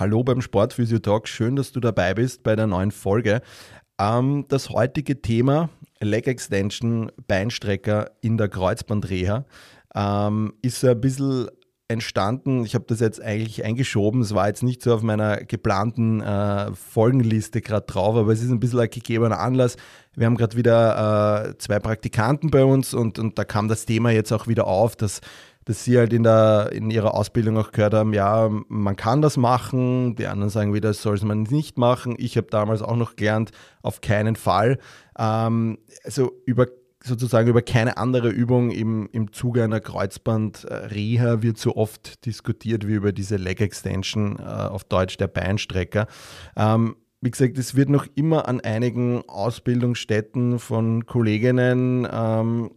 Hallo beim Sportphysio Talk, schön, dass du dabei bist bei der neuen Folge. Ähm, das heutige Thema Leg Extension, Beinstrecker in der Kreuzbandreha ähm, ist ein bisschen entstanden. Ich habe das jetzt eigentlich eingeschoben. Es war jetzt nicht so auf meiner geplanten äh, Folgenliste gerade drauf, aber es ist ein bisschen ein gegebener Anlass. Wir haben gerade wieder äh, zwei Praktikanten bei uns und, und da kam das Thema jetzt auch wieder auf, dass dass sie halt in, der, in ihrer Ausbildung auch gehört haben, ja, man kann das machen, die anderen sagen wieder, das soll man nicht machen. Ich habe damals auch noch gelernt, auf keinen Fall. Ähm, also über sozusagen über keine andere Übung im, im Zuge einer Kreuzband-Reha wird so oft diskutiert wie über diese Leg Extension, äh, auf Deutsch der Beinstrecker. Ähm, wie gesagt, es wird noch immer an einigen Ausbildungsstätten von Kolleginnen ähm,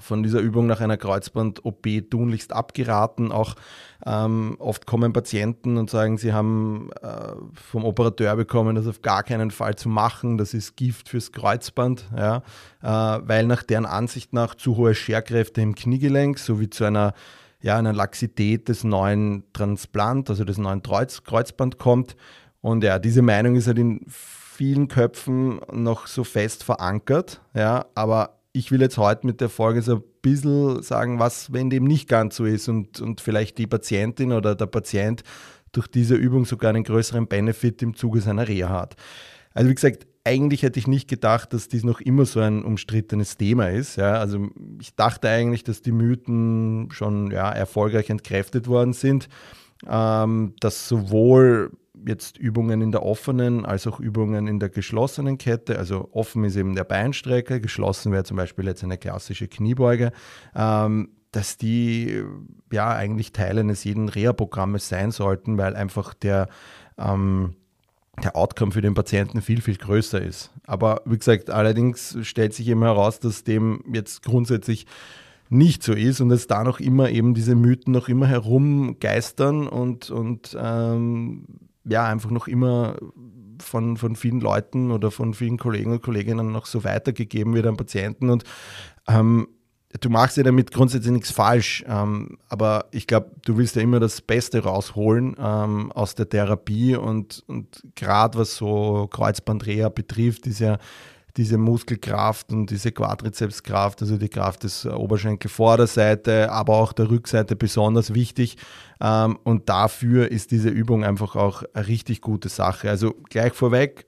von dieser Übung nach einer Kreuzband-OP tunlichst abgeraten. Auch ähm, oft kommen Patienten und sagen, sie haben äh, vom Operateur bekommen, das auf gar keinen Fall zu machen. Das ist Gift fürs Kreuzband, ja, äh, weil nach deren Ansicht nach zu hohe Scherkräfte im Kniegelenk sowie zu einer ja, einer Laxität des neuen Transplant, also des neuen Kreuz Kreuzband kommt. Und ja, diese Meinung ist halt in vielen Köpfen noch so fest verankert, ja, aber ich will jetzt heute mit der Folge so ein bisschen sagen, was, wenn dem nicht ganz so ist und, und vielleicht die Patientin oder der Patient durch diese Übung sogar einen größeren Benefit im Zuge seiner Reha hat. Also wie gesagt, eigentlich hätte ich nicht gedacht, dass dies noch immer so ein umstrittenes Thema ist. Ja, also ich dachte eigentlich, dass die Mythen schon ja, erfolgreich entkräftet worden sind, ähm, dass sowohl jetzt Übungen in der offenen als auch Übungen in der geschlossenen Kette. Also offen ist eben der Beinstrecker, geschlossen wäre zum Beispiel jetzt eine klassische Kniebeuge. Ähm, dass die ja eigentlich Teil eines jeden Reha-Programmes sein sollten, weil einfach der, ähm, der Outcome für den Patienten viel, viel größer ist. Aber wie gesagt, allerdings stellt sich eben heraus, dass dem jetzt grundsätzlich nicht so ist und dass da noch immer eben diese Mythen noch immer herumgeistern und, und ähm, ja, einfach noch immer von, von vielen Leuten oder von vielen Kollegen und Kolleginnen noch so weitergegeben wird an Patienten. Und ähm, du machst ja damit grundsätzlich nichts falsch, ähm, aber ich glaube, du willst ja immer das Beste rausholen ähm, aus der Therapie und, und gerade was so Kreuzbandreha betrifft, ist ja diese Muskelkraft und diese Quadrizepskraft, also die Kraft des Oberschenkelvorderseite, aber auch der Rückseite besonders wichtig. Ähm, und dafür ist diese Übung einfach auch eine richtig gute Sache. Also gleich vorweg,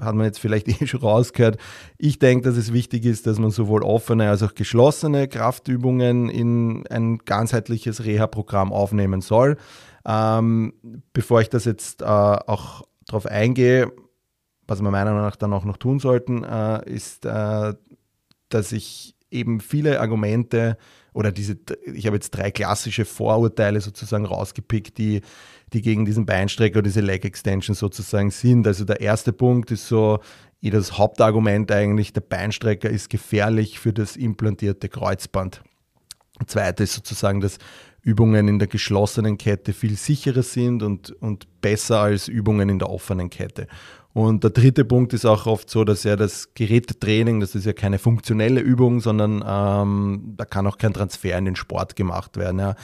hat man jetzt vielleicht eh schon rausgehört. Ich denke, dass es wichtig ist, dass man sowohl offene als auch geschlossene Kraftübungen in ein ganzheitliches Reha-Programm aufnehmen soll. Ähm, bevor ich das jetzt äh, auch darauf eingehe, was wir meiner Meinung nach dann auch noch tun sollten, äh, ist, äh, dass ich eben viele Argumente oder diese, ich habe jetzt drei klassische Vorurteile sozusagen rausgepickt, die, die gegen diesen Beinstrecker oder diese Leg Extension sozusagen sind. Also der erste Punkt ist so, das Hauptargument eigentlich, der Beinstrecker ist gefährlich für das implantierte Kreuzband. Zweite ist sozusagen, dass Übungen in der geschlossenen Kette viel sicherer sind und, und besser als Übungen in der offenen Kette. Und der dritte Punkt ist auch oft so, dass ja das Gerätetraining, das ist ja keine funktionelle Übung, sondern ähm, da kann auch kein Transfer in den Sport gemacht werden. Ja.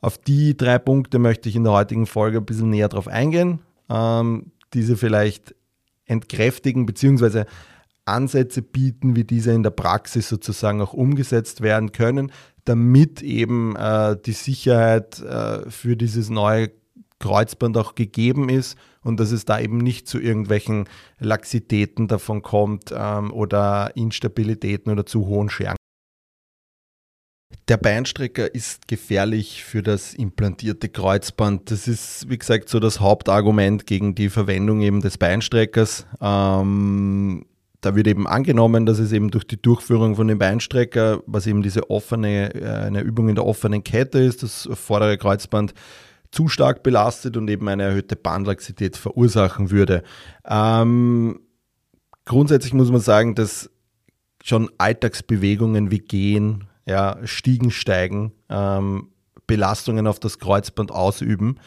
Auf die drei Punkte möchte ich in der heutigen Folge ein bisschen näher drauf eingehen, ähm, diese vielleicht entkräftigen beziehungsweise Ansätze bieten, wie diese in der Praxis sozusagen auch umgesetzt werden können, damit eben äh, die Sicherheit äh, für dieses neue Kreuzband auch gegeben ist und dass es da eben nicht zu irgendwelchen Laxitäten davon kommt ähm, oder Instabilitäten oder zu hohen Scheren. Der Beinstrecker ist gefährlich für das implantierte Kreuzband. Das ist, wie gesagt, so das Hauptargument gegen die Verwendung eben des Beinstreckers. Ähm, da wird eben angenommen, dass es eben durch die Durchführung von dem Beinstrecker, was eben diese offene, äh, eine Übung in der offenen Kette ist, das vordere Kreuzband zu stark belastet und eben eine erhöhte Bandlaxität verursachen würde. Ähm, grundsätzlich muss man sagen, dass schon Alltagsbewegungen wie Gehen, ja, Stiegen steigen, ähm, Belastungen auf das Kreuzband ausüben,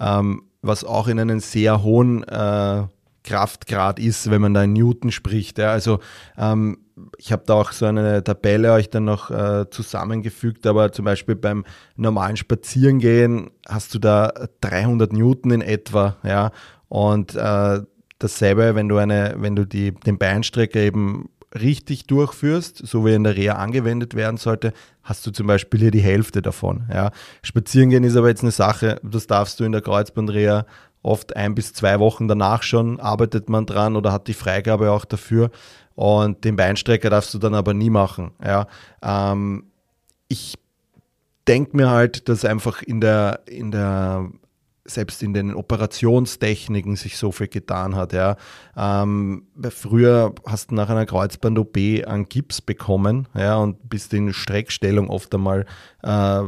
ähm, was auch in einen sehr hohen äh, Kraftgrad ist, wenn man da in Newton spricht. Ja. Also ähm, ich habe da auch so eine Tabelle euch dann noch äh, zusammengefügt, aber zum Beispiel beim normalen Spazierengehen hast du da 300 Newton in etwa, ja, und äh, dasselbe, wenn du eine, wenn du die, den Beinstrecker eben richtig durchführst, so wie in der Reha angewendet werden sollte, hast du zum Beispiel hier die Hälfte davon. Ja. Spazierengehen ist aber jetzt eine Sache, das darfst du in der Kreuzbandreha oft ein bis zwei Wochen danach schon arbeitet man dran oder hat die Freigabe auch dafür. Und den Beinstrecker darfst du dann aber nie machen. Ja. Ähm, ich denke mir halt, dass einfach in der, in der selbst in den Operationstechniken sich so viel getan hat. Ja. Ähm, früher hast du nach einer Kreuzband-OP einen Gips bekommen ja, und bist in Streckstellung oft einmal äh,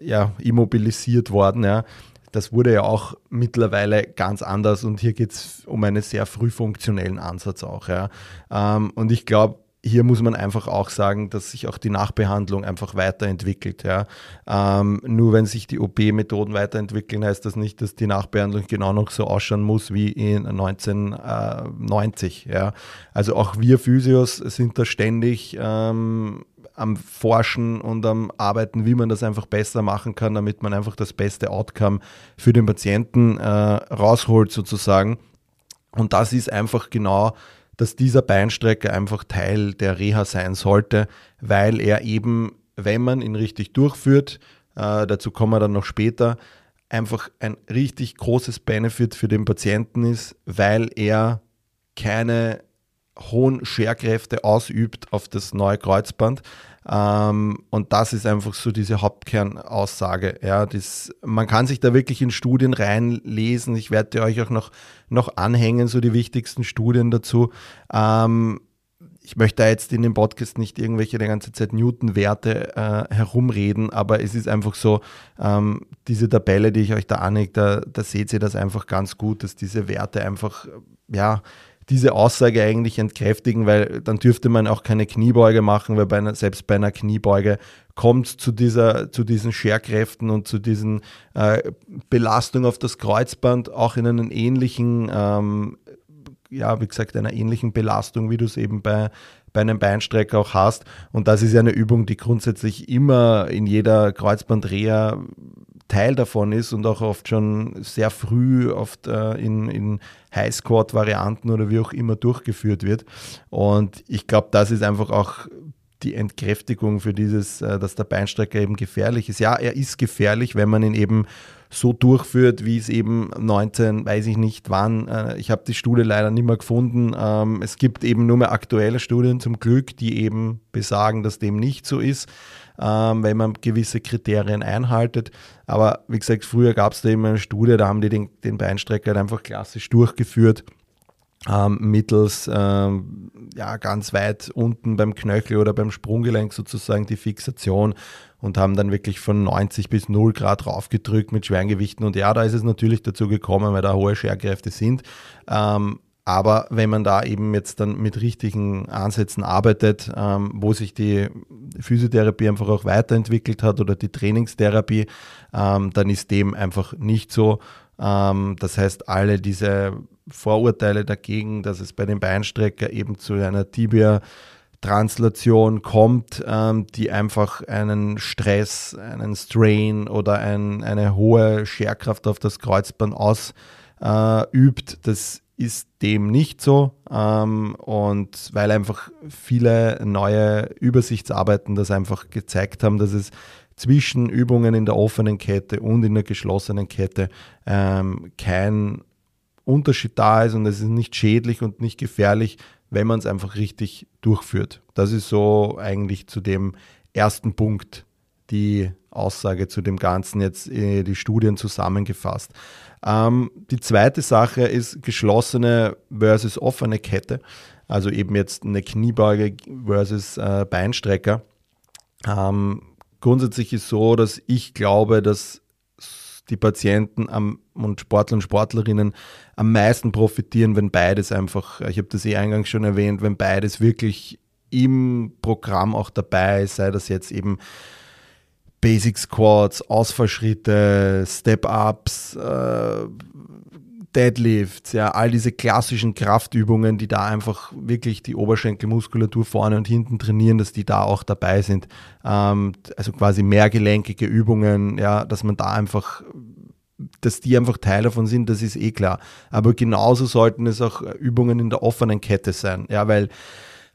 ja, immobilisiert worden. Ja. Das wurde ja auch mittlerweile ganz anders und hier geht es um einen sehr früh funktionellen Ansatz auch. Ja. Ähm, und ich glaube, hier muss man einfach auch sagen, dass sich auch die Nachbehandlung einfach weiterentwickelt. Ja. Ähm, nur wenn sich die OP-Methoden weiterentwickeln, heißt das nicht, dass die Nachbehandlung genau noch so ausschauen muss wie in 1990. Ja. Also auch wir Physios sind da ständig ähm, am Forschen und am Arbeiten, wie man das einfach besser machen kann, damit man einfach das beste Outcome für den Patienten äh, rausholt sozusagen. Und das ist einfach genau, dass dieser Beinstrecker einfach Teil der Reha sein sollte, weil er eben, wenn man ihn richtig durchführt, äh, dazu kommen wir dann noch später, einfach ein richtig großes Benefit für den Patienten ist, weil er keine hohen Scherkräfte ausübt auf das neue Kreuzband, ähm, und das ist einfach so diese Hauptkernaussage. Ja, das, man kann sich da wirklich in Studien reinlesen. Ich werde euch auch noch, noch anhängen, so die wichtigsten Studien dazu. Ähm, ich möchte da jetzt in dem Podcast nicht irgendwelche die ganze Zeit Newton-Werte äh, herumreden, aber es ist einfach so, ähm, diese Tabelle, die ich euch da anhänge, da, da seht ihr das einfach ganz gut, dass diese Werte einfach, ja, diese Aussage eigentlich entkräftigen, weil dann dürfte man auch keine Kniebeuge machen, weil bei einer, selbst bei einer Kniebeuge kommt zu, dieser, zu diesen Scherkräften und zu diesen äh, Belastungen auf das Kreuzband auch in einen ähnlichen, ähm, ja, wie gesagt, einer ähnlichen Belastung, wie du es eben bei, bei einem Beinstrecker auch hast. Und das ist ja eine Übung, die grundsätzlich immer in jeder Kreuzbandreha Teil davon ist und auch oft schon sehr früh oft äh, in, in High-Squad-Varianten oder wie auch immer durchgeführt wird. Und ich glaube, das ist einfach auch die Entkräftigung für dieses, äh, dass der Beinstrecker eben gefährlich ist. Ja, er ist gefährlich, wenn man ihn eben so durchführt, wie es eben 19, weiß ich nicht wann. Äh, ich habe die Studie leider nicht mehr gefunden. Ähm, es gibt eben nur mehr aktuelle Studien zum Glück, die eben besagen, dass dem nicht so ist ähm, wenn man gewisse Kriterien einhaltet. Aber wie gesagt, früher gab es da immer eine Studie, da haben die den, den Beinstrecker halt einfach klassisch durchgeführt. Ähm, mittels ähm, ja, ganz weit unten beim Knöchel oder beim Sprunggelenk sozusagen die Fixation und haben dann wirklich von 90 bis 0 Grad raufgedrückt mit schweren Gewichten. Und ja, da ist es natürlich dazu gekommen, weil da hohe Scherkräfte sind. Ähm, aber wenn man da eben jetzt dann mit richtigen Ansätzen arbeitet, ähm, wo sich die Physiotherapie einfach auch weiterentwickelt hat oder die Trainingstherapie, ähm, dann ist dem einfach nicht so. Ähm, das heißt, alle diese Vorurteile dagegen, dass es bei dem Beinstrecker eben zu einer Tibia Translation kommt, ähm, die einfach einen Stress, einen Strain oder ein, eine hohe Scherkraft auf das Kreuzband ausübt, äh, das ist dem nicht so. Ähm, und weil einfach viele neue Übersichtsarbeiten das einfach gezeigt haben, dass es zwischen Übungen in der offenen Kette und in der geschlossenen Kette ähm, kein Unterschied da ist und es ist nicht schädlich und nicht gefährlich, wenn man es einfach richtig durchführt. Das ist so eigentlich zu dem ersten Punkt die Aussage zu dem Ganzen jetzt äh, die Studien zusammengefasst. Ähm, die zweite Sache ist geschlossene versus offene Kette. Also eben jetzt eine Kniebeuge versus äh, Beinstrecker. Ähm, grundsätzlich ist so, dass ich glaube, dass die Patienten am, und Sportler und Sportlerinnen am meisten profitieren, wenn beides einfach, ich habe das eh eingangs schon erwähnt, wenn beides wirklich im Programm auch dabei ist, sei das jetzt eben Basic Squats, Ausfallschritte, Step-Ups, äh, Deadlifts, ja, all diese klassischen Kraftübungen, die da einfach wirklich die Oberschenkelmuskulatur vorne und hinten trainieren, dass die da auch dabei sind. Ähm, also quasi mehrgelenkige Übungen, ja, dass man da einfach dass die einfach Teil davon sind, das ist eh klar. Aber genauso sollten es auch Übungen in der offenen Kette sein. Ja, weil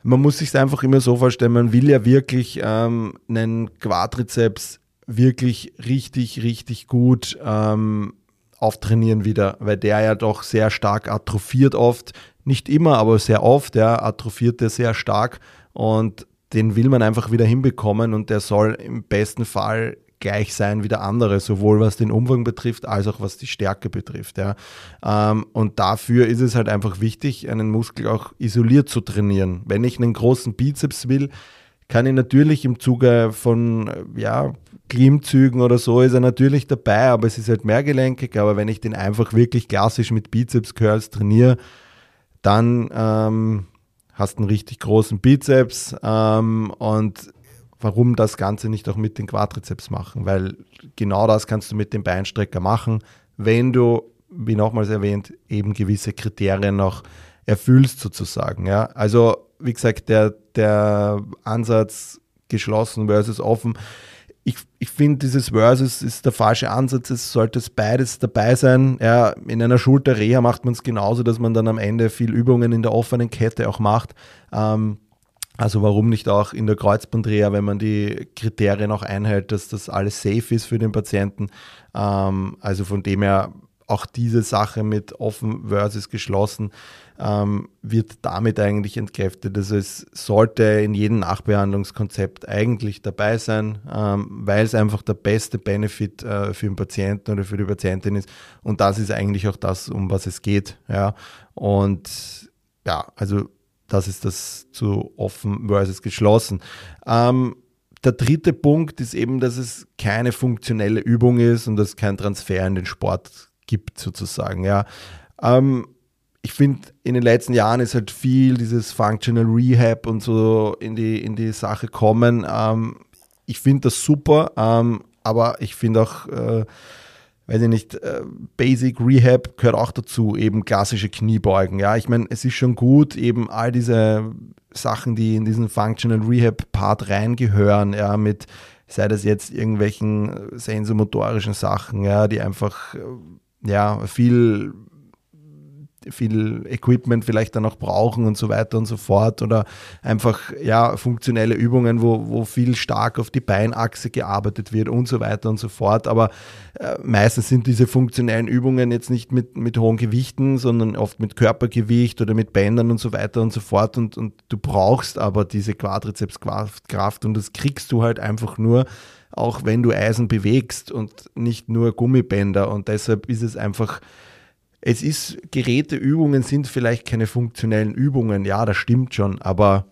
man muss sich einfach immer so vorstellen, man will ja wirklich ähm, einen Quadrizeps wirklich richtig, richtig gut ähm, auftrainieren wieder, weil der ja doch sehr stark atrophiert oft. Nicht immer, aber sehr oft, ja, atrophiert der sehr stark und den will man einfach wieder hinbekommen und der soll im besten Fall gleich sein wie der andere, sowohl was den Umfang betrifft, als auch was die Stärke betrifft. Ja. Ähm, und dafür ist es halt einfach wichtig, einen Muskel auch isoliert zu trainieren. Wenn ich einen großen Bizeps will, kann ich natürlich im Zuge von ja, Klimmzügen oder so ist er natürlich dabei, aber es ist halt mehrgelenkig. Aber wenn ich den einfach wirklich klassisch mit Bizeps Curls trainiere, dann ähm, hast du einen richtig großen Bizeps ähm, und warum das Ganze nicht auch mit den Quadrizeps machen? Weil genau das kannst du mit dem Beinstrecker machen, wenn du, wie nochmals erwähnt, eben gewisse Kriterien noch erfüllst sozusagen. Ja? Also wie gesagt, der, der Ansatz geschlossen versus offen ich, ich finde, dieses Versus ist der falsche Ansatz. Es sollte beides dabei sein. Ja, in einer Schulterreha macht man es genauso, dass man dann am Ende viel Übungen in der offenen Kette auch macht. Ähm, also warum nicht auch in der Kreuzbandreha, wenn man die Kriterien auch einhält, dass das alles safe ist für den Patienten. Ähm, also von dem her auch diese Sache mit offen versus geschlossen ähm, wird damit eigentlich entkräftet. Also es sollte in jedem Nachbehandlungskonzept eigentlich dabei sein, ähm, weil es einfach der beste Benefit äh, für den Patienten oder für die Patientin ist. Und das ist eigentlich auch das, um was es geht. Ja. Und ja, also das ist das zu offen versus geschlossen. Ähm, der dritte Punkt ist eben, dass es keine funktionelle Übung ist und dass es kein Transfer in den Sport gibt, sozusagen. Ja. Ähm, ich finde, in den letzten Jahren ist halt viel dieses Functional Rehab und so in die, in die Sache kommen. Ähm, ich finde das super, ähm, aber ich finde auch, äh, weiß ich nicht, äh, Basic Rehab gehört auch dazu, eben klassische Kniebeugen. Ja, ich meine, es ist schon gut, eben all diese Sachen, die in diesen Functional Rehab Part reingehören, ja, mit sei das jetzt irgendwelchen sensomotorischen Sachen, ja, die einfach äh, ja viel viel Equipment vielleicht dann auch brauchen und so weiter und so fort oder einfach ja funktionelle Übungen, wo, wo viel stark auf die Beinachse gearbeitet wird und so weiter und so fort. Aber äh, meistens sind diese funktionellen Übungen jetzt nicht mit, mit hohen Gewichten, sondern oft mit Körpergewicht oder mit Bändern und so weiter und so fort. Und, und du brauchst aber diese Quadrizepskraft und das kriegst du halt einfach nur, auch wenn du Eisen bewegst und nicht nur Gummibänder. Und deshalb ist es einfach es ist, Geräteübungen sind vielleicht keine funktionellen Übungen, ja, das stimmt schon, aber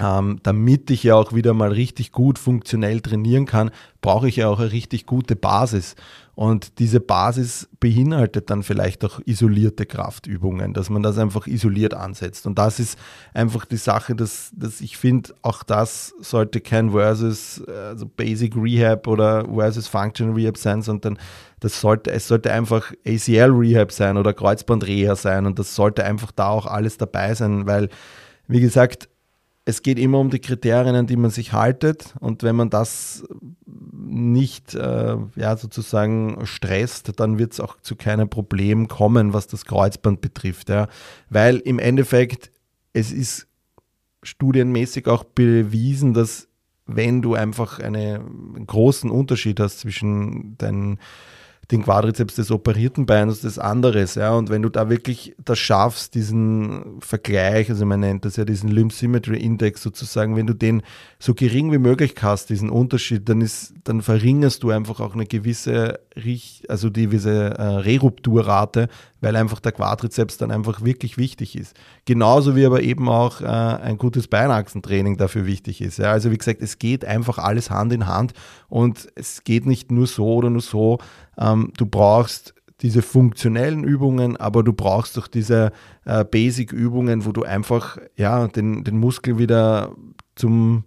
ähm, damit ich ja auch wieder mal richtig gut funktionell trainieren kann, brauche ich ja auch eine richtig gute Basis. Und diese Basis beinhaltet dann vielleicht auch isolierte Kraftübungen, dass man das einfach isoliert ansetzt. Und das ist einfach die Sache, dass, dass ich finde, auch das sollte kein Versus, also Basic Rehab oder Versus Functional Rehab sein, sondern das sollte, es sollte einfach ACL Rehab sein oder Kreuzband Reha sein. Und das sollte einfach da auch alles dabei sein, weil, wie gesagt, es geht immer um die Kriterien, an die man sich haltet. Und wenn man das nicht äh, ja, sozusagen stresst, dann wird es auch zu keinem Problem kommen, was das Kreuzband betrifft. Ja. Weil im Endeffekt, es ist studienmäßig auch bewiesen, dass wenn du einfach eine, einen großen Unterschied hast zwischen deinen den Quadrizeps des operierten Beines das anderes. Ja? Und wenn du da wirklich das schaffst, diesen Vergleich, also man nennt das ja diesen Limb Symmetry Index sozusagen, wenn du den so gering wie möglich hast, diesen Unterschied, dann ist, dann verringerst du einfach auch eine gewisse, also die gewisse äh, Rerupturrate, weil einfach der Quadrizeps dann einfach wirklich wichtig ist. Genauso wie aber eben auch äh, ein gutes Beinachsentraining dafür wichtig ist. Ja? Also wie gesagt, es geht einfach alles Hand in Hand und es geht nicht nur so oder nur so, Ähm, du brauchst diese funktionellen Übungen, aber du brauchst doch diese äh, Basic-Übungen, wo du einfach ja, den, den Muskel wieder zum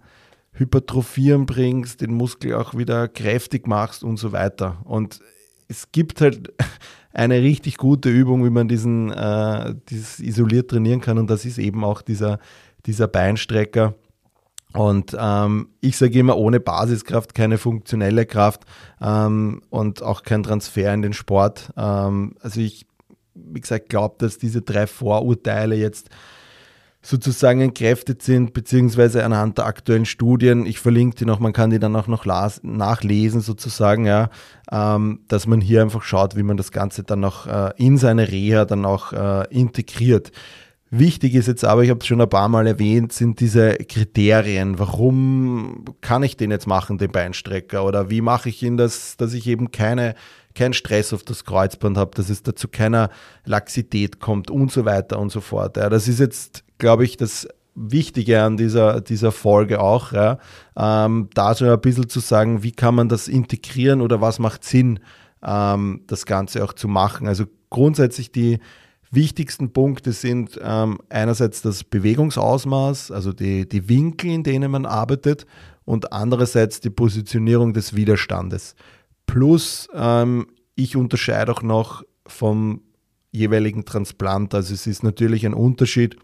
Hypertrophieren bringst, den Muskel auch wieder kräftig machst und so weiter. Und es gibt halt eine richtig gute Übung, wie man diesen äh, dieses isoliert trainieren kann und das ist eben auch dieser, dieser Beinstrecker. Und ähm, ich sage immer, ohne Basiskraft keine funktionelle Kraft ähm, und auch kein Transfer in den Sport. Ähm, also ich, wie gesagt, glaube, dass diese drei Vorurteile jetzt sozusagen entkräftet sind, beziehungsweise anhand der aktuellen Studien, ich verlinke die noch, man kann die dann auch noch nachlesen sozusagen, ja, ähm, dass man hier einfach schaut, wie man das Ganze dann auch äh, in seine Reha dann auch äh, integriert. Wichtig ist jetzt aber, ich habe es schon ein paar Mal erwähnt, sind diese Kriterien. Warum kann ich den jetzt machen, den Beinstrecker? Oder wie mache ich ihn, dass, dass ich eben keine, keinen Stress auf das Kreuzband habe, dass es dazu keiner Laxität kommt und so weiter und so fort. Ja, das ist jetzt, glaube ich, das Wichtige an dieser, dieser Folge auch, ja, ähm, da so ein bisschen zu sagen, wie kann man das integrieren oder was macht Sinn, ähm, das Ganze auch zu machen. Also grundsätzlich die wichtigsten Punkte sind ähm, einerseits das Bewegungsausmaß, also die, die Winkel, in denen man arbeitet, und andererseits die Positionierung des Widerstandes. Plus, ähm, ich unterscheide auch noch vom jeweiligen Transplant. Also es ist natürlich ein Unterschied,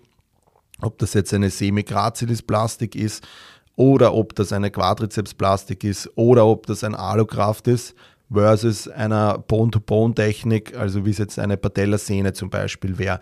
ob das jetzt eine Semi-Gracilis-Plastik ist oder ob das eine Quadrizeps-Plastik ist oder ob das ein Alukraft ist versus einer Bone-to-Bone-Technik, also wie es jetzt eine Patellasehne zum Beispiel wäre.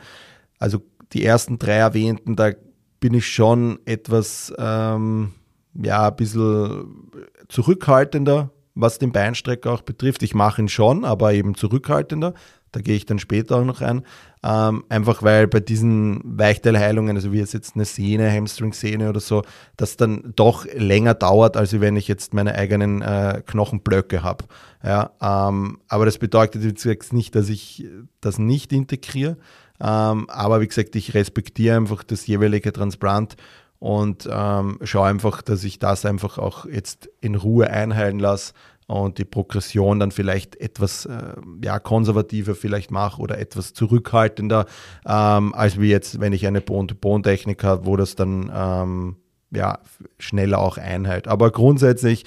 Also die ersten drei erwähnten, da bin ich schon etwas, ähm, ja, ein bisschen zurückhaltender, was den Beinstrecker auch betrifft. Ich mache ihn schon, aber eben zurückhaltender. Da gehe ich dann später auch noch ein. Ähm, einfach weil bei diesen Weichteilheilungen, also wie jetzt eine Sehne, Hamstring-Sehne oder so, das dann doch länger dauert, als wenn ich jetzt meine eigenen äh, Knochenblöcke habe. Ja, ähm, aber das bedeutet jetzt nicht, dass ich das nicht integriere. Ähm, aber wie gesagt, ich respektiere einfach das jeweilige Transplant und ähm, schaue einfach, dass ich das einfach auch jetzt in Ruhe einheilen lasse und die Progression dann vielleicht etwas äh, ja, konservativer vielleicht mache oder etwas zurückhaltender, ähm, als wie jetzt, wenn ich eine Bone-to-Bone-Technik habe, wo das dann ähm, ja, schneller auch einhält. Aber grundsätzlich,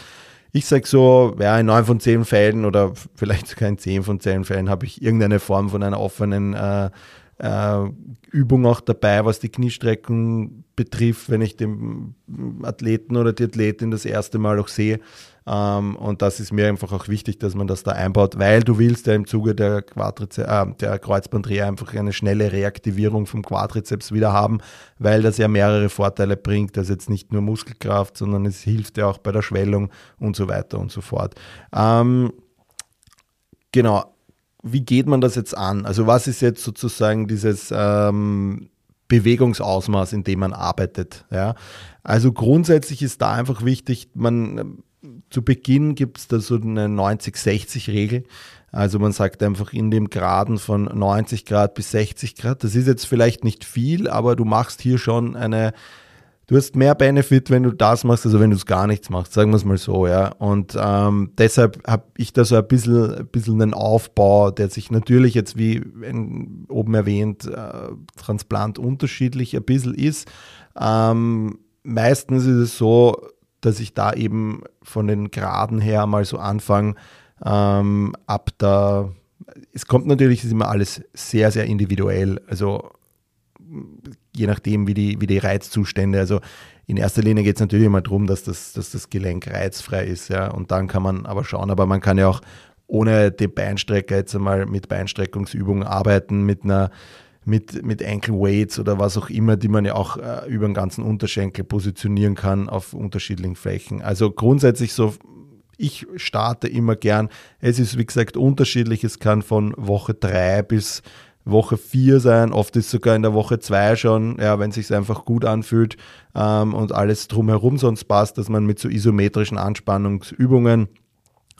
ich sage so, ja, in neun von zehn Fällen oder vielleicht sogar in zehn von zehn Fällen habe ich irgendeine Form von einer offenen äh, äh, Übung auch dabei, was die Kniestrecken betrifft, wenn ich den Athleten oder die Athletin das erste Mal auch sehe. Ähm, und das ist mir einfach auch wichtig, dass man das da einbaut, weil du willst ja im Zuge der, Quadrize äh, der Kreuzbandreha einfach eine schnelle Reaktivierung vom Quadrizeps wieder haben, weil das ja mehrere Vorteile bringt. Das ist jetzt nicht nur Muskelkraft, sondern es hilft ja auch bei der Schwellung und so weiter und so fort. Ähm, genau. Wie geht man das jetzt an? Also was ist jetzt sozusagen dieses ähm, Bewegungsausmaß, in dem man arbeitet? Ja? Also grundsätzlich ist da einfach wichtig, man zu Beginn gibt es da so eine 90-60-Regel. Also man sagt einfach in dem Graden von 90 Grad bis 60 Grad. Das ist jetzt vielleicht nicht viel, aber du machst hier schon eine, du hast mehr Benefit, wenn du das machst, also wenn du es gar nichts machst, sagen wir es mal so, ja. Und ähm, deshalb habe ich da so ein bisschen, ein bisschen einen Aufbau, der sich natürlich jetzt, wie in, oben erwähnt, äh, Transplant unterschiedlich ein bisschen ist. Ähm, meistens ist es so, dass ich da eben von den Graden her mal so anfange, ähm, ab da, es kommt natürlich, ist immer alles sehr, sehr individuell, also je nachdem, wie die, wie die Reizzustände, also in erster Linie geht es natürlich immer darum, dass das, dass das Gelenk reizfrei ist, ja, und dann kann man aber schauen, aber man kann ja auch ohne den Beinstrecker jetzt einmal mit Beinstreckungsübungen arbeiten, mit einer mit, mit Ankle Weights oder was auch immer, die man ja auch äh, über den ganzen Unterschenkel positionieren kann auf unterschiedlichen Flächen. Also grundsätzlich so, ich starte immer gern. Es ist wie gesagt unterschiedlich. Es kann von Woche 3 bis Woche 4 sein, oft ist sogar in der Woche 2 schon, ja, wenn es sich einfach gut anfühlt ähm, und alles drumherum sonst passt, dass man mit so isometrischen Anspannungsübungen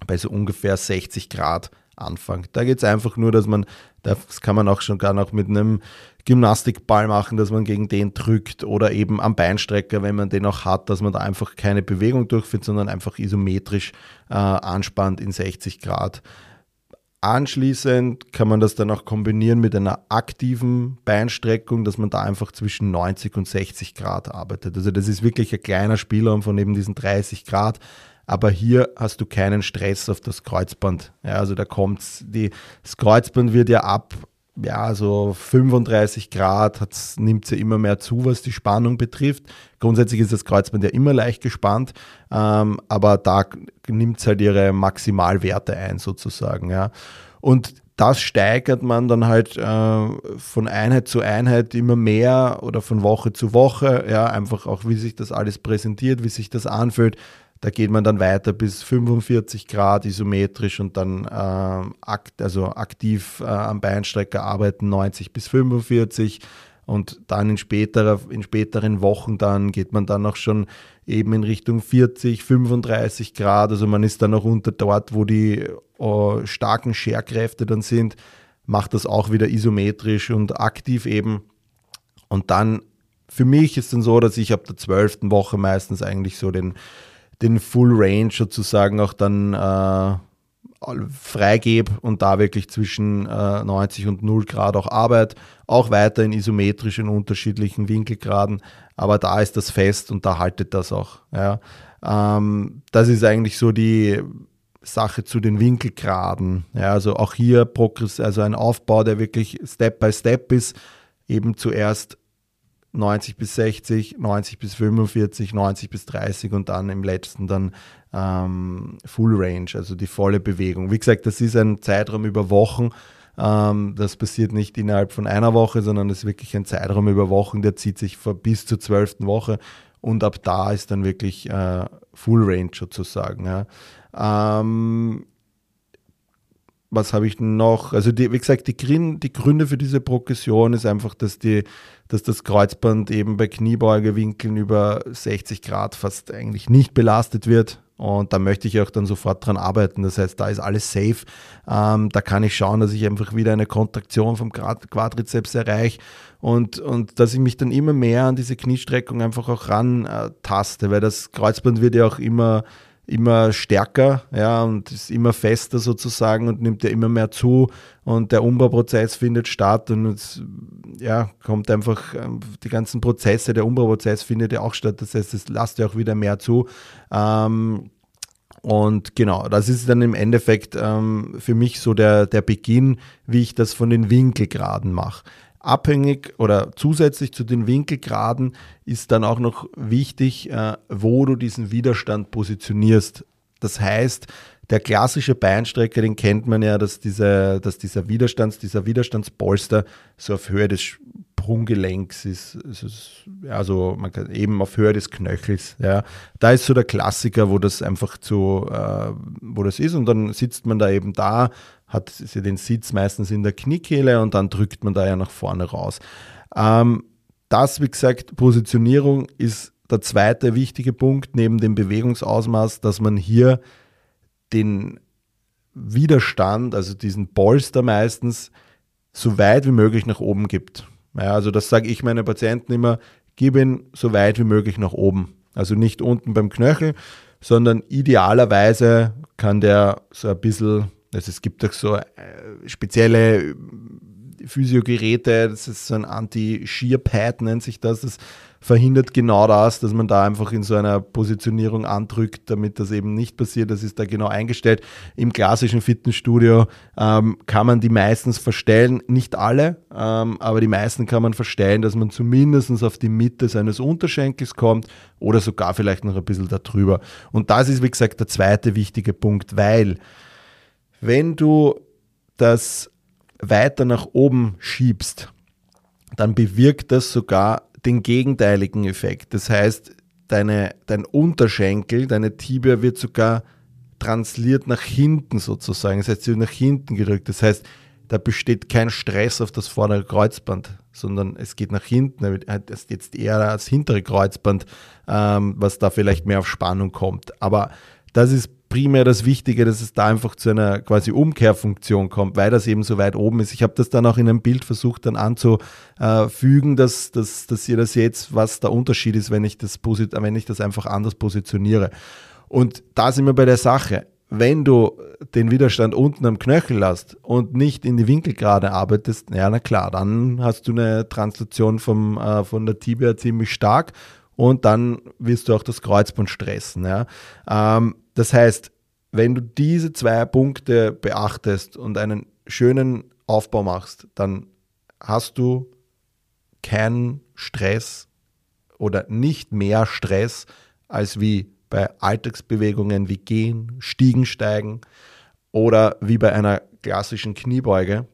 bei so ungefähr 60 Grad anfängt. Da geht es einfach nur, dass man das kann man auch schon gar noch mit einem Gymnastikball machen, dass man gegen den drückt oder eben am Beinstrecker, wenn man den auch hat, dass man da einfach keine Bewegung durchführt, sondern einfach isometrisch äh, anspannt in 60 Grad. Anschließend kann man das dann auch kombinieren mit einer aktiven Beinstreckung, dass man da einfach zwischen 90 und 60 Grad arbeitet. Also das ist wirklich ein kleiner Spielraum von eben diesen 30 Grad. Aber hier hast du keinen Stress auf das Kreuzband. Ja, also da kommt das Kreuzband wird ja ab ja, so 35 Grad nimmt sie ja immer mehr zu, was die Spannung betrifft. Grundsätzlich ist das Kreuzband ja immer leicht gespannt, ähm, aber da nimmt es halt ihre Maximalwerte ein sozusagen. Ja. Und das steigert man dann halt äh, von Einheit zu Einheit immer mehr oder von Woche zu Woche, ja, einfach auch wie sich das alles präsentiert, wie sich das anfühlt. Da geht man dann weiter bis 45 Grad isometrisch und dann äh, akt, also aktiv äh, am Beinstrecker arbeiten 90 bis 45 und dann in, späterer, in späteren Wochen dann geht man dann auch schon eben in Richtung 40, 35 Grad. Also man ist dann auch unter dort, wo die äh, starken Scherkräfte dann sind, macht das auch wieder isometrisch und aktiv eben. Und dann für mich ist dann so, dass ich ab der zwölften Woche meistens eigentlich so den den Full Range sozusagen auch dann äh, freigebe und da wirklich zwischen äh, 90 und 0 Grad auch arbeite. Auch weiter in isometrischen unterschiedlichen Winkelgraden, aber da ist das fest und da haltet das auch. Ja. Ähm, das ist eigentlich so die Sache zu den Winkelgraden. Ja, also auch hier also ein Aufbau, der wirklich Step by Step ist. Eben zuerst 90 bis 60, 90 bis 45, 90 bis 30 und dann im letzten dann ähm, Full Range, also die volle Bewegung. Wie gesagt, das ist ein Zeitraum über Wochen. Ähm, das passiert nicht innerhalb von einer Woche, sondern es ist wirklich ein Zeitraum über Wochen, der zieht sich bis zur zwölften Woche und ab da ist dann wirklich äh, Full Range sozusagen. Ja. Ähm, was habe ich noch? Also die, wie gesagt, die, die, Gründe für diese Progression ist einfach, dass, die, dass das Kreuzband eben bei Kniebeugewinkeln über 60 Grad fast eigentlich nicht belastet wird. Und da möchte ich auch dann sofort dran arbeiten. Das heißt, da ist alles safe. Ähm, da kann ich schauen, dass ich einfach wieder eine Kontraktion vom Quadrizeps erreiche und, und dass ich mich dann immer mehr an diese Kniestreckung einfach auch ran äh, taste, weil das Kreuzband wird ja auch immer immer stärker ja, und ist immer fester sozusagen und nimmt ja immer mehr zu und der Umbauprozess findet statt und es ja, kommt einfach, ähm, die ganzen Prozesse, der Umbauprozess findet ja auch statt, das heißt, es lasst ja auch wieder mehr zu. Ähm, und genau, das ist dann im Endeffekt ähm, für mich so der, der Beginn, wie ich das von den Winkelgraden mache. Abhängig oder zusätzlich zu den Winkelgraden ist dann auch noch wichtig, äh, wo du diesen Widerstand positionierst. Das heißt, der klassische Beinstrecker, den kennt man ja, dass, diese, dass dieser Widerstands, dieser Widerstandspolster so auf Höhe des Sprunggelenks ist, ist also man kann eben auf Höhe des Knöchels. Ja. Da ist so der Klassiker, wo das einfach so, äh, wo das ist und dann sitzt man da eben da hat den Sitz meistens in der Kniekehle und dann drückt man da ja nach vorne raus. Ähm, das, wie gesagt, Positionierung ist der zweite wichtige Punkt neben dem Bewegungsausmaß, dass man hier den Widerstand, also diesen Polster meistens, so weit wie möglich nach oben gibt. Ja, also das sage ich meinen Patienten immer, gib ihn so weit wie möglich nach oben. Also nicht unten beim Knöchel, sondern idealerweise kann der so ein bisschen also es gibt auch so äh, spezielle Physiogeräte, das ist so ein Anti-Shear-Pad, nennt sich das. Das verhindert genau das, dass man da einfach in so einer Positionierung andrückt, damit das eben nicht passiert. Das ist da genau eingestellt. Im klassischen Fitnessstudio ähm, kann man die meistens verstellen, nicht alle, ähm, aber die meisten kann man verstellen, dass man zumindest auf die Mitte seines Unterschenkels kommt oder sogar vielleicht noch ein bisschen darüber. Und das ist, wie gesagt, der zweite wichtige Punkt, weil wenn du das weiter nach oben schiebst, dann bewirkt das sogar den gegenteiligen Effekt. Das heißt, deine, dein Unterschenkel, deine Tibia wird sogar transliert nach hinten sozusagen. Das heißt, sie wird nach hinten gedrückt. Das heißt, da besteht kein Stress auf das vordere Kreuzband, sondern es geht nach hinten. Es ist jetzt eher das hintere Kreuzband, ähm, was da vielleicht mehr auf Spannung kommt. Aber das ist primär das Wichtige, dass es da einfach zu einer quasi Umkehrfunktion kommt, weil das eben so weit oben ist. Ich habe das dann auch in einem Bild versucht dann anzufügen, dass, dass, dass ihr das jetzt, was der Unterschied ist, wenn ich das, wenn ich das einfach anders positioniere. Und da sind wir bei der Sache. wenn du den Widerstand unten am Knöchel hast und nicht in die Winkelgrade arbeitest, ja, na klar, dann hast du eine Translation vom, äh, von der Tibia ziemlich stark und dann wirst du auch das Kreuzband stressen. Ja. Ähm, das heißt, wenn du diese zwei Punkte beachtest und einen schönen Aufbau machst, dann hast du keinen Stress oder nicht mehr Stress als wie bei Alltagsbewegungen wie Gehen, Stiegen steigen oder wie bei einer klassischen Kniebeuge,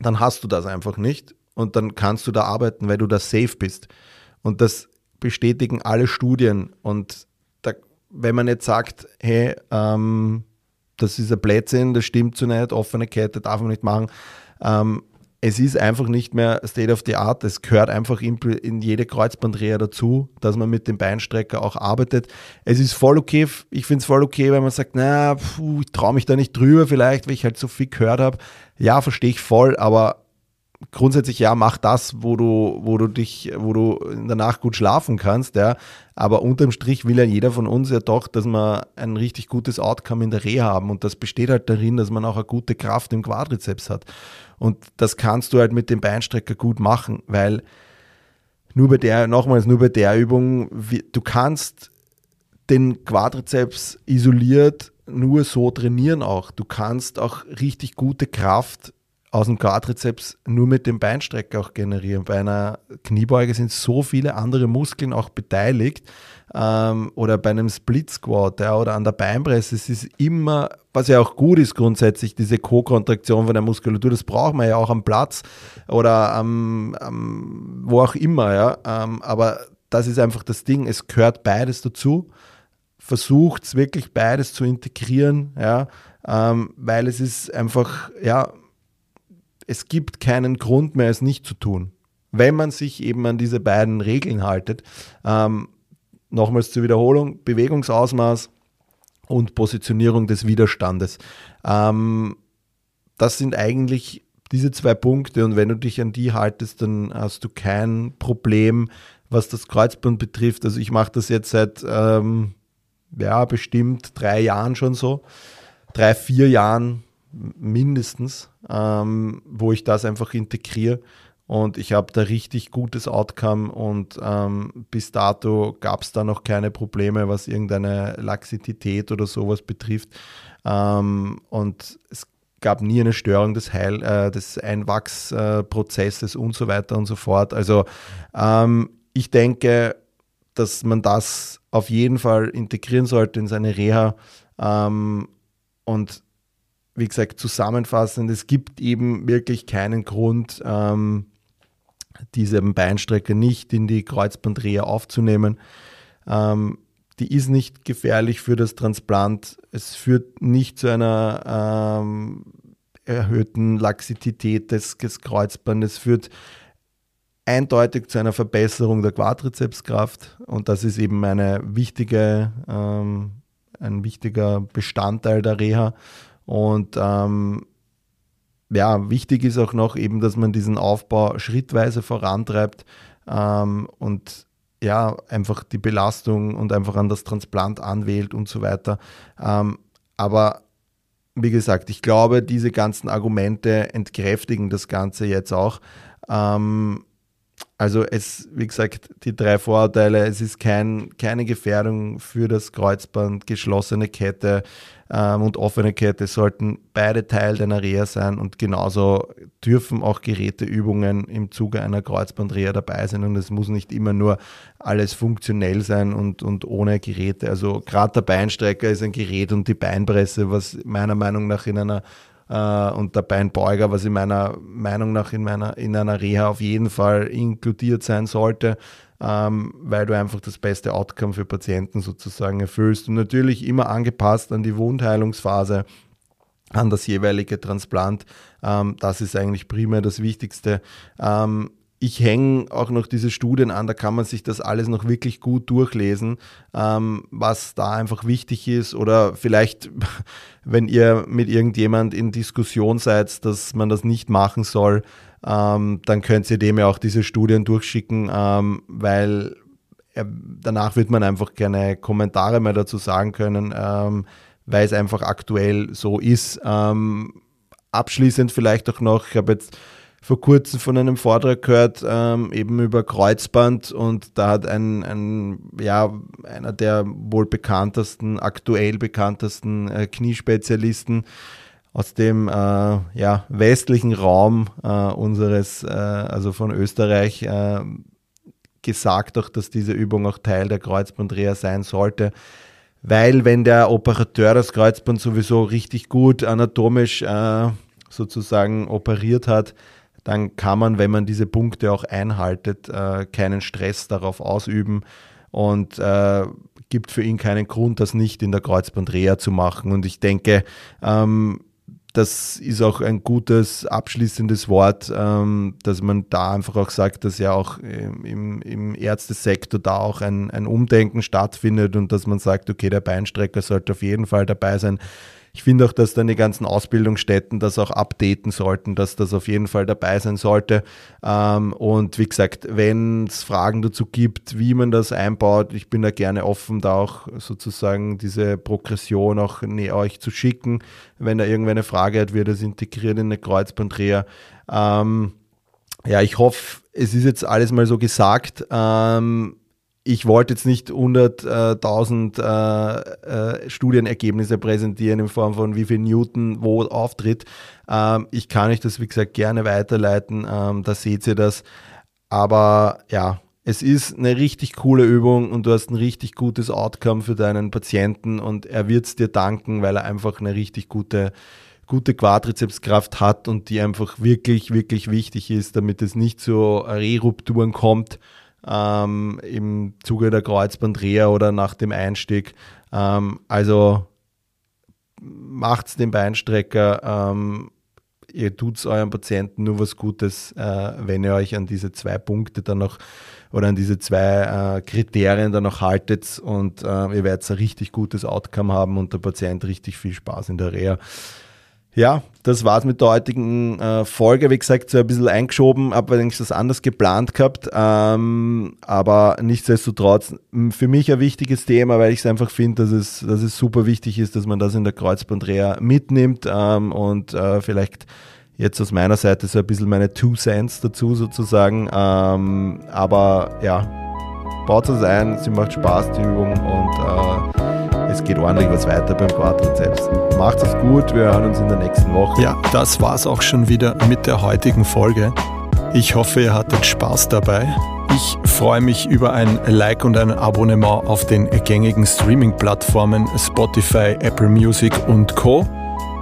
dann hast du das einfach nicht und dann kannst du da arbeiten, weil du da safe bist. Und das bestätigen alle Studien. Und da, wenn man jetzt sagt, hey, ähm, das ist ein Blödsinn, das stimmt so nicht, offene Kette darf man nicht machen, ähm, es ist einfach nicht mehr State of the Art. Es gehört einfach in, in jede Kreuzbandreha dazu, dass man mit dem Beinstrecker auch arbeitet. Es ist voll okay, ich finde es voll okay, wenn man sagt, na, puh, ich traue mich da nicht drüber vielleicht, weil ich halt so viel gehört habe. Ja, verstehe ich voll, aber grundsätzlich ja, mach das, wo du, wo du dich, wo du Nacht gut schlafen kannst, ja. Aber unterm Strich will ja jeder von uns ja doch, dass wir ein richtig gutes Outcome in der Reha haben. Und das besteht halt darin, dass man auch eine gute Kraft im Quadrizeps hat. Und das kannst du halt mit dem Beinstrecker gut machen, weil nur bei der, nochmals, nur bei der Übung, du kannst den Quadrizeps isoliert nur so trainieren auch. Du kannst auch richtig gute Kraft aus dem Quadrizeps nur mit dem Beinstrecker auch generieren. Bei einer Kniebeuge sind so viele andere Muskeln auch beteiligt. Ähm, oder bei einem Split Squat ja, oder an der Beinpresse. Es ist immer, was ja auch gut ist grundsätzlich, diese Co-Kontraktion von der Muskulatur. Das braucht man ja auch am Platz oder am, am wo auch immer. Ja. Ähm, aber das ist einfach das Ding. Es gehört beides dazu. Versucht es wirklich beides zu integrieren, ja, ähm, weil es ist einfach, ja, es gibt keinen Grund mehr, es nicht zu tun. Wenn man sich eben an diese beiden Regeln haltet, ähm, nochmals zur Wiederholung, Bewegungsausmaß und Positionierung des Widerstandes. Ähm, das sind eigentlich diese zwei Punkte und wenn du dich an die haltest, dann hast du kein Problem, was das Kreuzband betrifft. Also ich mache das jetzt seit ähm, ja, bestimmt drei Jahren schon so, drei, vier Jahren mindestens, ähm, wo ich das einfach integriere. Und ich habe da richtig gutes Outcome und ähm, bis dato gab es da noch keine Probleme, was irgendeine Laxität oder sowas betrifft. Ähm, und es gab nie eine Störung des, Heil, äh, des Einwachsprozesses und so weiter und so fort. Also ähm, ich denke, dass man das auf jeden Fall integrieren sollte in seine Reha. Ähm, und wie gesagt, zusammenfassend, es gibt eben wirklich keinen Grund, ähm, diese Beinstrecke nicht in die Kreuzbandreha aufzunehmen. Ähm, die ist nicht gefährlich für das Transplant. Es führt nicht zu einer ähm, erhöhten Laxität des, des Kreuzbandes. Es führt eindeutig zu einer Verbesserung der Quadrizepskraft und das ist eben eine wichtige, ähm, ein wichtiger Bestandteil der Reha. Und ähm, ja, wichtig ist auch noch eben, dass man diesen Aufbau schrittweise vorantreibt ähm, und ja, einfach die Belastung und einfach an das Transplant anwählt und so weiter. Ähm, aber wie gesagt, ich glaube, diese ganzen Argumente entkräftigen das Ganze jetzt auch. Ähm, also es, wie gesagt, die drei Vorurteile, es ist kein, keine Gefährdung für das Kreuzband, geschlossene Kette, ähm, und offene Kette sollten beide Teil deiner Reha sein und genauso dürfen auch Geräteübungen im Zuge einer Kreuzbandreha dabei sein und es muss nicht immer nur alles funktionell sein und, und ohne Geräte. Also gerade der Beinstrecker ist ein Gerät und die Beinpresse, was meiner Meinung nach in einer und der Beinbeuger, was in meiner Meinung nach in, meiner, in einer Reha auf jeden Fall inkludiert sein sollte ähm, weil du einfach das beste Outcome für Patienten sozusagen erfüllst. Und natürlich immer angepasst an die Wundheilungsphase, an das jeweilige Transplant. Ähm, das ist eigentlich primär das Wichtigste. Ich hänge auch noch diese Studien an, da kann man sich das alles noch wirklich gut durchlesen, ähm, was da einfach wichtig ist. Oder vielleicht, wenn ihr mit irgendjemand in Diskussion seid, dass man das nicht machen soll, ähm, dann könnt ihr dem ja auch diese Studien durchschicken, ähm, weil danach wird man einfach keine Kommentare mehr dazu sagen können, ähm, weil es einfach aktuell so ist. Ähm, abschließend vielleicht auch noch, ich habe jetzt vor kurzem von einem Vortrag gehört, ähm, eben über Kreuzband und da hat ein, ein, ja, einer der wohl bekanntesten, aktuell bekanntesten äh, Kniespezialisten aus dem äh, ja, westlichen Raum äh, unseres, äh, also von Österreich, äh, gesagt auch, dass diese Übung auch Teil der Kreuzbandreha sein sollte. Weil wenn der Operateur das Kreuzband sowieso richtig gut anatomisch äh, sozusagen operiert hat, dann kann man, wenn man diese Punkte auch einhaltet, äh, keinen Stress darauf ausüben und äh, gibt für ihn keinen Grund, das nicht in der Kreuzbandreha zu machen. Und ich denke, ähm, das ist auch ein gutes abschließendes Wort, ähm, dass man da einfach auch sagt, dass ja auch im, im Ärztesektor da auch ein, ein Umdenken stattfindet und dass man sagt, okay, der Beinstrecker sollte auf jeden Fall dabei sein. Ich finde auch, dass dann die ganzen Ausbildungsstätten das auch updaten sollten, dass das auf jeden Fall dabei sein sollte. Ähm, und wie gesagt, wenn es Fragen dazu gibt, wie man das einbaut, ich bin da gerne offen, da auch sozusagen diese Progression auch euch zu schicken. Wenn da irgendwer eine Frage hat, wird das integriert in eine Kreuzbandreha. Ähm, ja, ich hoffe, es ist jetzt alles mal so gesagt. Ähm, ich wollte jetzt nicht 100.000 äh, äh, Studienergebnisse präsentieren in Form von wie viel Newton wo auftritt. Ähm, ich kann euch das, wie gesagt, gerne weiterleiten. Ähm, da seht ihr das. Aber ja, es ist eine richtig coole Übung und du hast ein richtig gutes Outcome für deinen Patienten und er wird es dir danken, weil er einfach eine richtig gute gute Quadrizepskraft hat und die einfach wirklich, wirklich wichtig ist, damit es nicht zu Rerupturen kommt ähm, im Zuge der Kreuzbandreha oder nach dem Einstieg. Ähm, also macht den Beinstrecker. Ähm, ihr tut euren Patienten nur was Gutes, äh, wenn ihr euch an diese zwei Punkte dann noch oder an diese zwei äh, Kriterien dann noch haltet und äh, ihr werdet ein richtig gutes Outcome haben und der Patient richtig viel Spaß in der Reha. Ja, das war's mit der heutigen äh, Folge. Wie gesagt, so ein bisschen eingeschoben, habe eigentlich das anders geplant gehabt. Ähm, aber nichtsdestotrotz für mich ein wichtiges Thema, weil ich es einfach finde, dass es, dass es super wichtig ist, dass man das in der Kreuzbandreha mitnimmt ähm, und äh, vielleicht jetzt aus meiner Seite so ein bisschen meine Two Cents dazu sozusagen. Ähm, aber ja, baut es ein, sie macht Spaß, die Übung und äh, es geht ordentlich was weiter beim Quadrizeps. Macht es gut, wir hören uns in der nächsten Woche. Ja, das war's auch schon wieder mit der heutigen Folge. Ich hoffe, ihr hattet Spaß dabei. Ich freue mich über ein Like und ein Abonnement auf den gängigen Streaming-Plattformen Spotify, Apple Music und Co.